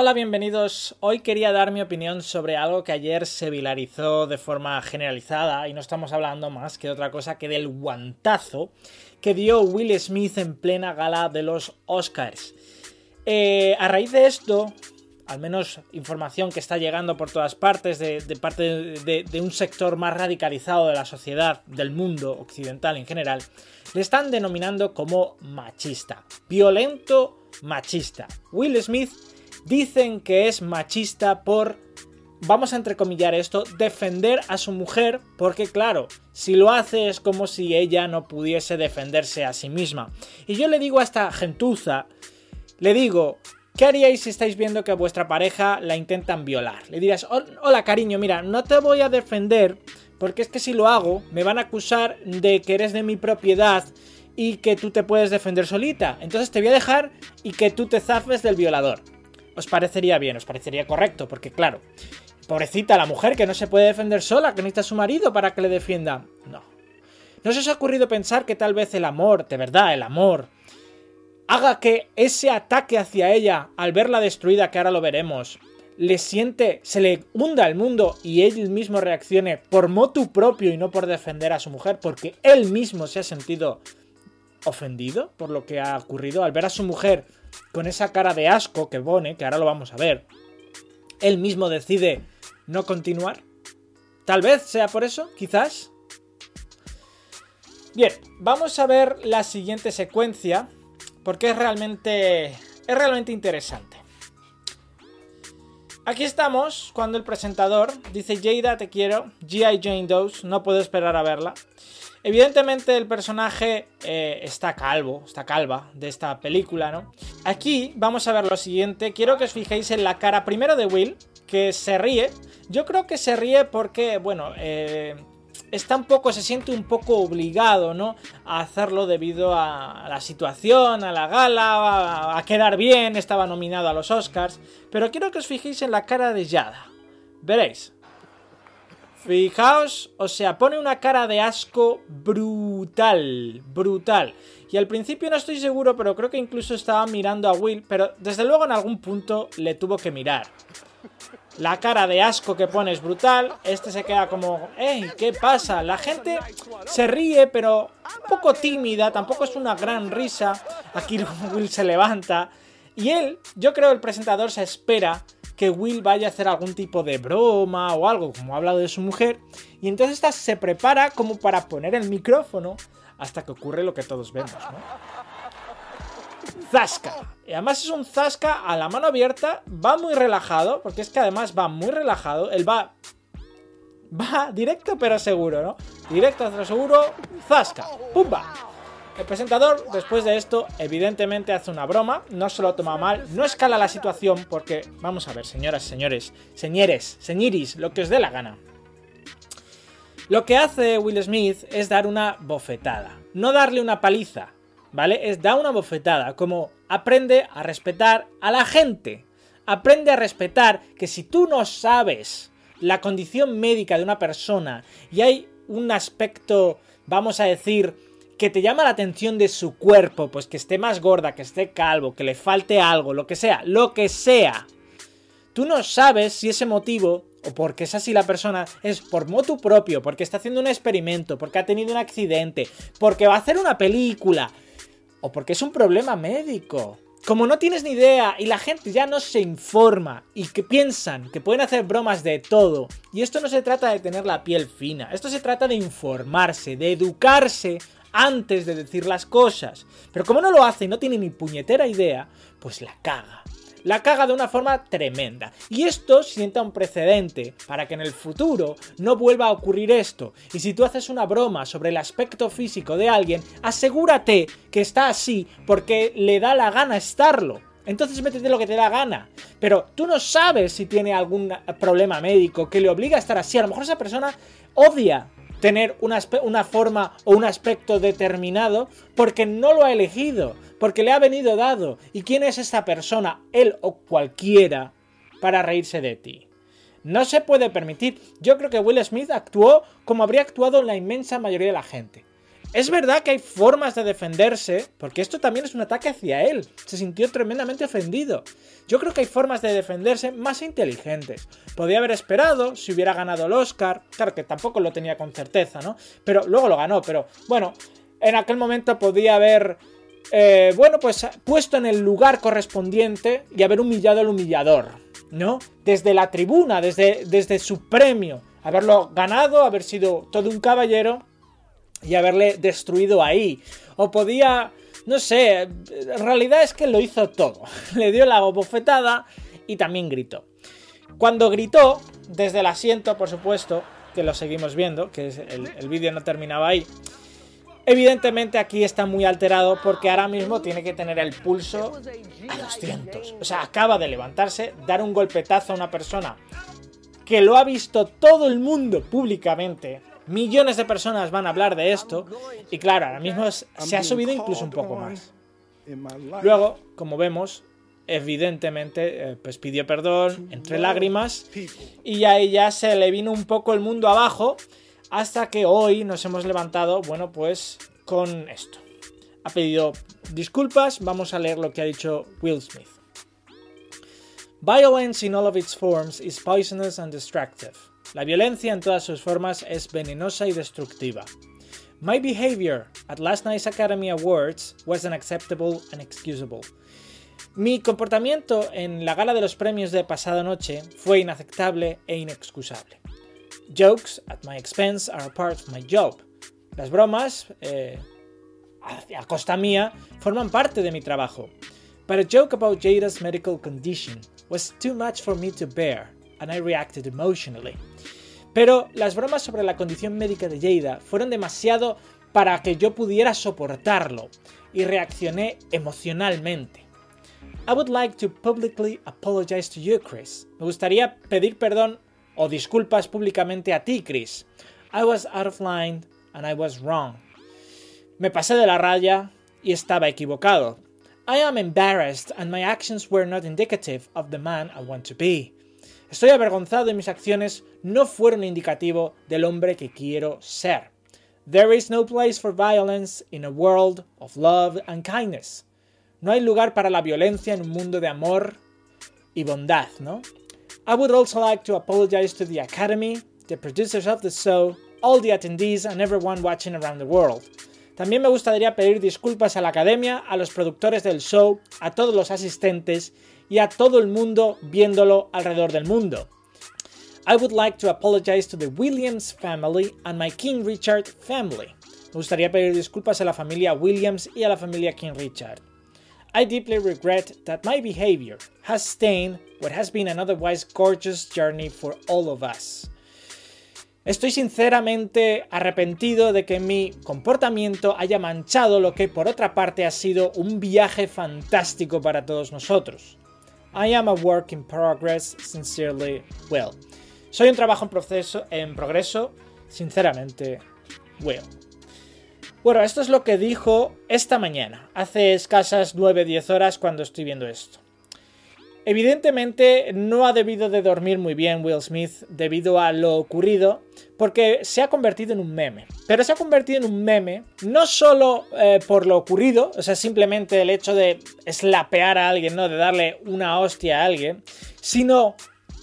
Hola, bienvenidos. Hoy quería dar mi opinión sobre algo que ayer se viralizó de forma generalizada y no estamos hablando más que de otra cosa que del guantazo que dio Will Smith en plena gala de los Oscars. Eh, a raíz de esto, al menos información que está llegando por todas partes de, parte de, un sector más radicalizado de la sociedad, del mundo occidental en general, le están denominando como machista, violento machista. Will Smith dicen que es machista por, vamos a entrecomillar esto, defender a su mujer, porque claro, si lo hace es como si ella no pudiese defenderse a sí misma. Y yo le digo a esta gentuza, le digo, ¿Qué haríais si estáis viendo que vuestra pareja la intentan violar? Le dirás, hola cariño, mira, no te voy a defender porque es que si lo hago me van a acusar de que eres de mi propiedad y que tú te puedes defender solita. Entonces te voy a dejar y que tú te zafes del violador. Os parecería bien, os parecería correcto, porque claro, pobrecita la mujer que no se puede defender sola, que necesita a su marido para que le defienda. No. ¿No se os ha ocurrido pensar que tal vez el amor, de verdad, el amor, haga que ese ataque hacia ella, al verla destruida, que ahora lo veremos, le siente, se le hunda el mundo y él mismo reaccione por motu propio y no por defender a su mujer, porque él mismo se ha sentido ofendido por lo que ha ocurrido al ver a su mujer con esa cara de asco que pone, que ahora lo vamos a ver. Él mismo decide no continuar. Tal vez sea por eso, quizás. Bien, vamos a ver la siguiente secuencia porque es realmente, es realmente interesante. Aquí estamos cuando el presentador dice Jada te quiero, G.I. Jane Doe, no puedo esperar a verla. Evidentemente el personaje eh, está calvo, está calva de esta película, ¿no? Aquí vamos a ver lo siguiente, quiero que os fijéis en la cara primero de Will, que se ríe. Yo creo que se ríe porque, bueno, eh, está un poco, se siente un poco obligado, ¿no? A hacerlo debido a la situación, a la gala, a, quedar bien, estaba nominado a los Oscars. Pero quiero que os fijéis en la cara de Yada. Veréis. Fijaos, o sea, pone una cara de asco brutal, brutal. Y al principio no estoy seguro, pero creo que incluso estaba mirando a Will, pero desde luego en algún punto le tuvo que mirar. La cara de asco que pone es brutal. Este se queda como, ¡Ey! ¿Qué pasa? La gente se ríe, pero un poco tímida. Tampoco es una gran risa. Aquí Will se levanta. Y él, yo creo el presentador se espera que Will vaya a hacer algún tipo de broma o algo, como ha hablado de su mujer. Y entonces esta se prepara como para poner el micrófono hasta que ocurre lo que todos vemos, ¿no? Zasca. Y además es un Zasca a la mano abierta, va muy relajado, porque es que además va muy relajado, él va... Va directo pero seguro, ¿no? Directo pero seguro, Zasca. ¡Pumba! El presentador, después de esto, evidentemente hace una broma, no se lo toma mal, no escala la situación porque, vamos a ver, señoras, señores, señores, señiris, lo que os dé la gana. Lo que hace Will Smith es dar una bofetada, no darle una paliza, ¿vale? Es da una bofetada, como aprende a respetar a la gente. Aprende a respetar que si tú no sabes la condición médica de una persona y hay un aspecto, vamos a decir, que te llama la atención de su cuerpo, pues que esté más gorda, que esté calvo, que le falte algo, lo que sea, lo que sea. Tú no sabes si ese motivo, o porque es así la persona, es por motu propio, porque está haciendo un experimento, porque ha tenido un accidente, porque va a hacer una película, o porque es un problema médico. Como no tienes ni idea y la gente ya no se informa y que piensan que pueden hacer bromas de todo, y esto no se trata de tener la piel fina, esto se trata de informarse, de educarse antes de decir las cosas. Pero como no lo hace y no tiene ni puñetera idea, pues la caga la caga de una forma tremenda. Y esto sienta un precedente para que en el futuro no vuelva a ocurrir esto. Y si tú haces una broma sobre el aspecto físico de alguien, asegúrate que está así porque le da la gana estarlo. Entonces métete lo que te da gana. Pero tú no sabes si tiene algún problema médico que le obliga a estar así. A lo mejor esa persona odia tener una, una, forma o un aspecto determinado porque no lo ha elegido, porque le ha venido dado. ¿Y quién es esta persona, él o cualquiera, para reírse de ti? No se puede permitir. Yo creo que Will Smith actuó como habría actuado la inmensa mayoría de la gente. Es verdad que hay formas de defenderse, porque esto también es un ataque hacia él. Se sintió tremendamente ofendido. Yo creo que hay formas de defenderse más inteligentes. Podía haber esperado si hubiera ganado el Oscar. Claro que tampoco lo tenía con certeza, ¿no? Pero luego lo ganó, pero bueno, en aquel momento podía haber, eh, bueno, pues puesto en el lugar correspondiente y haber humillado al humillador, ¿no? Desde la tribuna, desde, desde su premio. Haberlo ganado, haber sido todo un caballero y haberle destruido ahí. O podía, no sé, en realidad es que lo hizo todo. Le dio la bofetada y también gritó. Cuando gritó, desde el asiento, por supuesto, que lo seguimos viendo, que el, el vídeo no terminaba ahí. Evidentemente aquí está muy alterado porque ahora mismo tiene que tener el pulso a 200. O sea, acaba de levantarse, dar un golpetazo a una persona que lo ha visto todo el mundo públicamente Millones de personas van a hablar de esto y claro, ahora mismo se ha subido incluso un poco más. Luego, como vemos, evidentemente, eh, pues pidió perdón entre lágrimas y a ella se le vino un poco el mundo abajo hasta que hoy nos hemos levantado, bueno, pues con esto. Ha pedido disculpas, vamos a leer lo que ha dicho Will Smith. Violence in all of its forms is poisonous and destructive. La violencia en todas sus formas es venenosa y destructiva. My behavior at last night's Academy Awards was unacceptable and excusable. Mi comportamiento en la gala de los premios de pasada noche fue inaceptable e inexcusable. Jokes at my expense are a part of my job. Las bromas, eh, a costa mía, forman parte de mi trabajo. But a joke about Jada's medical condition was too much for me to bear, and I reacted emotionally. Pero las bromas sobre la condición médica de Jada fueron demasiado para que yo pudiera soportarlo y reaccioné emocionalmente. I would like to publicly apologize to you, Chris. Me gustaría pedir perdón o disculpas públicamente a ti, Chris. I was out of line and I was wrong. Me pasé de la raya y estaba equivocado. I am embarrassed and my actions were not indicative of the man I want to be. Estoy avergonzado y mis acciones no fueron indicativo del hombre que quiero ser. There is no place for violence in a world of love and kindness. No hay lugar para la violencia en un mundo de amor y bondad, ¿no? I would also like to apologize to the Academy, the producers of the show, all the attendees and everyone watching around the world. También me gustaría pedir disculpas a la Academia, a los productores del show, a todos los asistentes y a todo el mundo viéndolo alrededor del mundo. I would like to apologize to the Williams family and my King Richard family. Me gustaría pedir disculpas a la familia Williams y a la familia King Richard. I deeply regret that my behavior has stained what has been an otherwise gorgeous journey for all of us. Estoy sinceramente arrepentido de que mi comportamiento haya manchado lo que por otra parte ha sido un viaje fantástico para todos nosotros. I am a work in progress, sincerely, Will. Soy un trabajo en, proceso, en progreso, sinceramente, Will. Bueno, esto es lo que dijo esta mañana, hace escasas 9-10 horas cuando estoy viendo esto. Evidentemente no ha debido de dormir muy bien Will Smith debido a lo ocurrido, porque se ha convertido en un meme. Pero se ha convertido en un meme no solo eh, por lo ocurrido, o sea, simplemente el hecho de slapear a alguien, ¿no? De darle una hostia a alguien, sino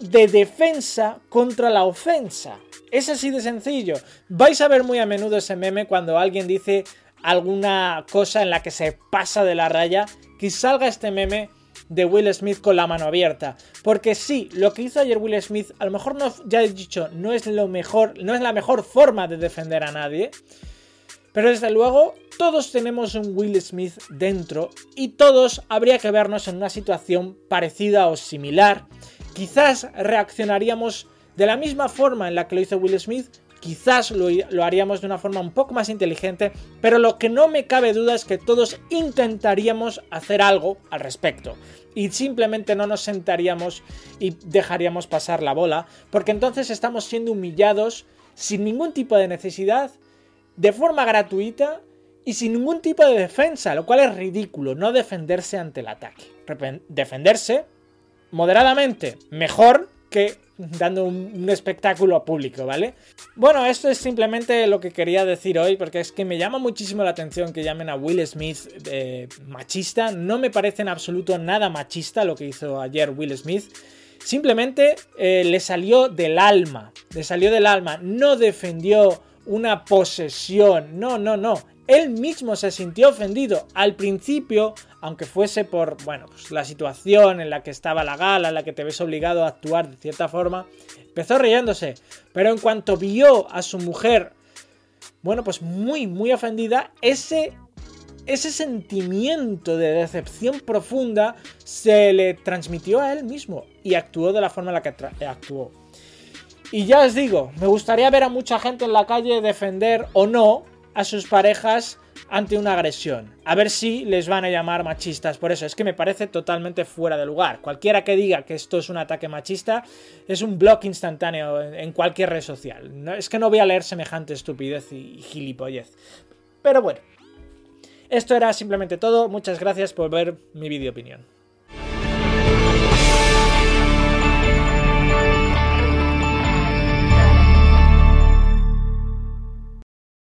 de defensa contra la ofensa. Es así de sencillo. Vais a ver muy a menudo ese meme cuando alguien dice alguna cosa en la que se pasa de la raya, que salga este meme de Will Smith con la mano abierta. Porque sí, lo que hizo ayer Will Smith, a lo mejor no, ya he dicho, no es lo mejor, no es la mejor forma de defender a nadie. Pero desde luego, todos tenemos un Will Smith dentro y todos habría que vernos en una situación parecida o similar. Quizás reaccionaríamos de la misma forma en la que lo hizo Will Smith, quizás lo, lo, haríamos de una forma un poco más inteligente, pero lo que no me cabe duda es que todos intentaríamos hacer algo al respecto y simplemente no nos sentaríamos y dejaríamos pasar la bola, porque entonces estamos siendo humillados sin ningún tipo de necesidad, de forma gratuita y sin ningún tipo de defensa, lo cual es ridículo, no defenderse ante el ataque. Defenderse moderadamente, mejor que dando un, espectáculo público, ¿vale? Bueno, esto es simplemente lo que quería decir hoy, porque es que me llama muchísimo la atención que llamen a Will Smith eh, machista. No me parece en absoluto nada machista lo que hizo ayer Will Smith. Simplemente eh, le salió del alma, le salió del alma, no defendió una posesión, no, no, no. Él mismo se sintió ofendido al principio, aunque fuese por, bueno, pues la situación en la que estaba la gala, en la que te ves obligado a actuar de cierta forma, empezó riéndose. Pero en cuanto vio a su mujer, bueno, pues muy, muy ofendida, ese ese sentimiento de decepción profunda se le transmitió a él mismo y actuó de la forma en la que actuó. Y ya os digo, me gustaría ver a mucha gente en la calle defender o no a sus parejas ante una agresión. A ver si les van a llamar machistas. Por eso es que me parece totalmente fuera de lugar. Cualquiera que diga que esto es un ataque machista es un blog instantáneo en cualquier red social. es que no voy a leer semejante estupidez y gilipollez. Pero bueno, esto era simplemente todo. Muchas gracias por ver mi vídeo opinión.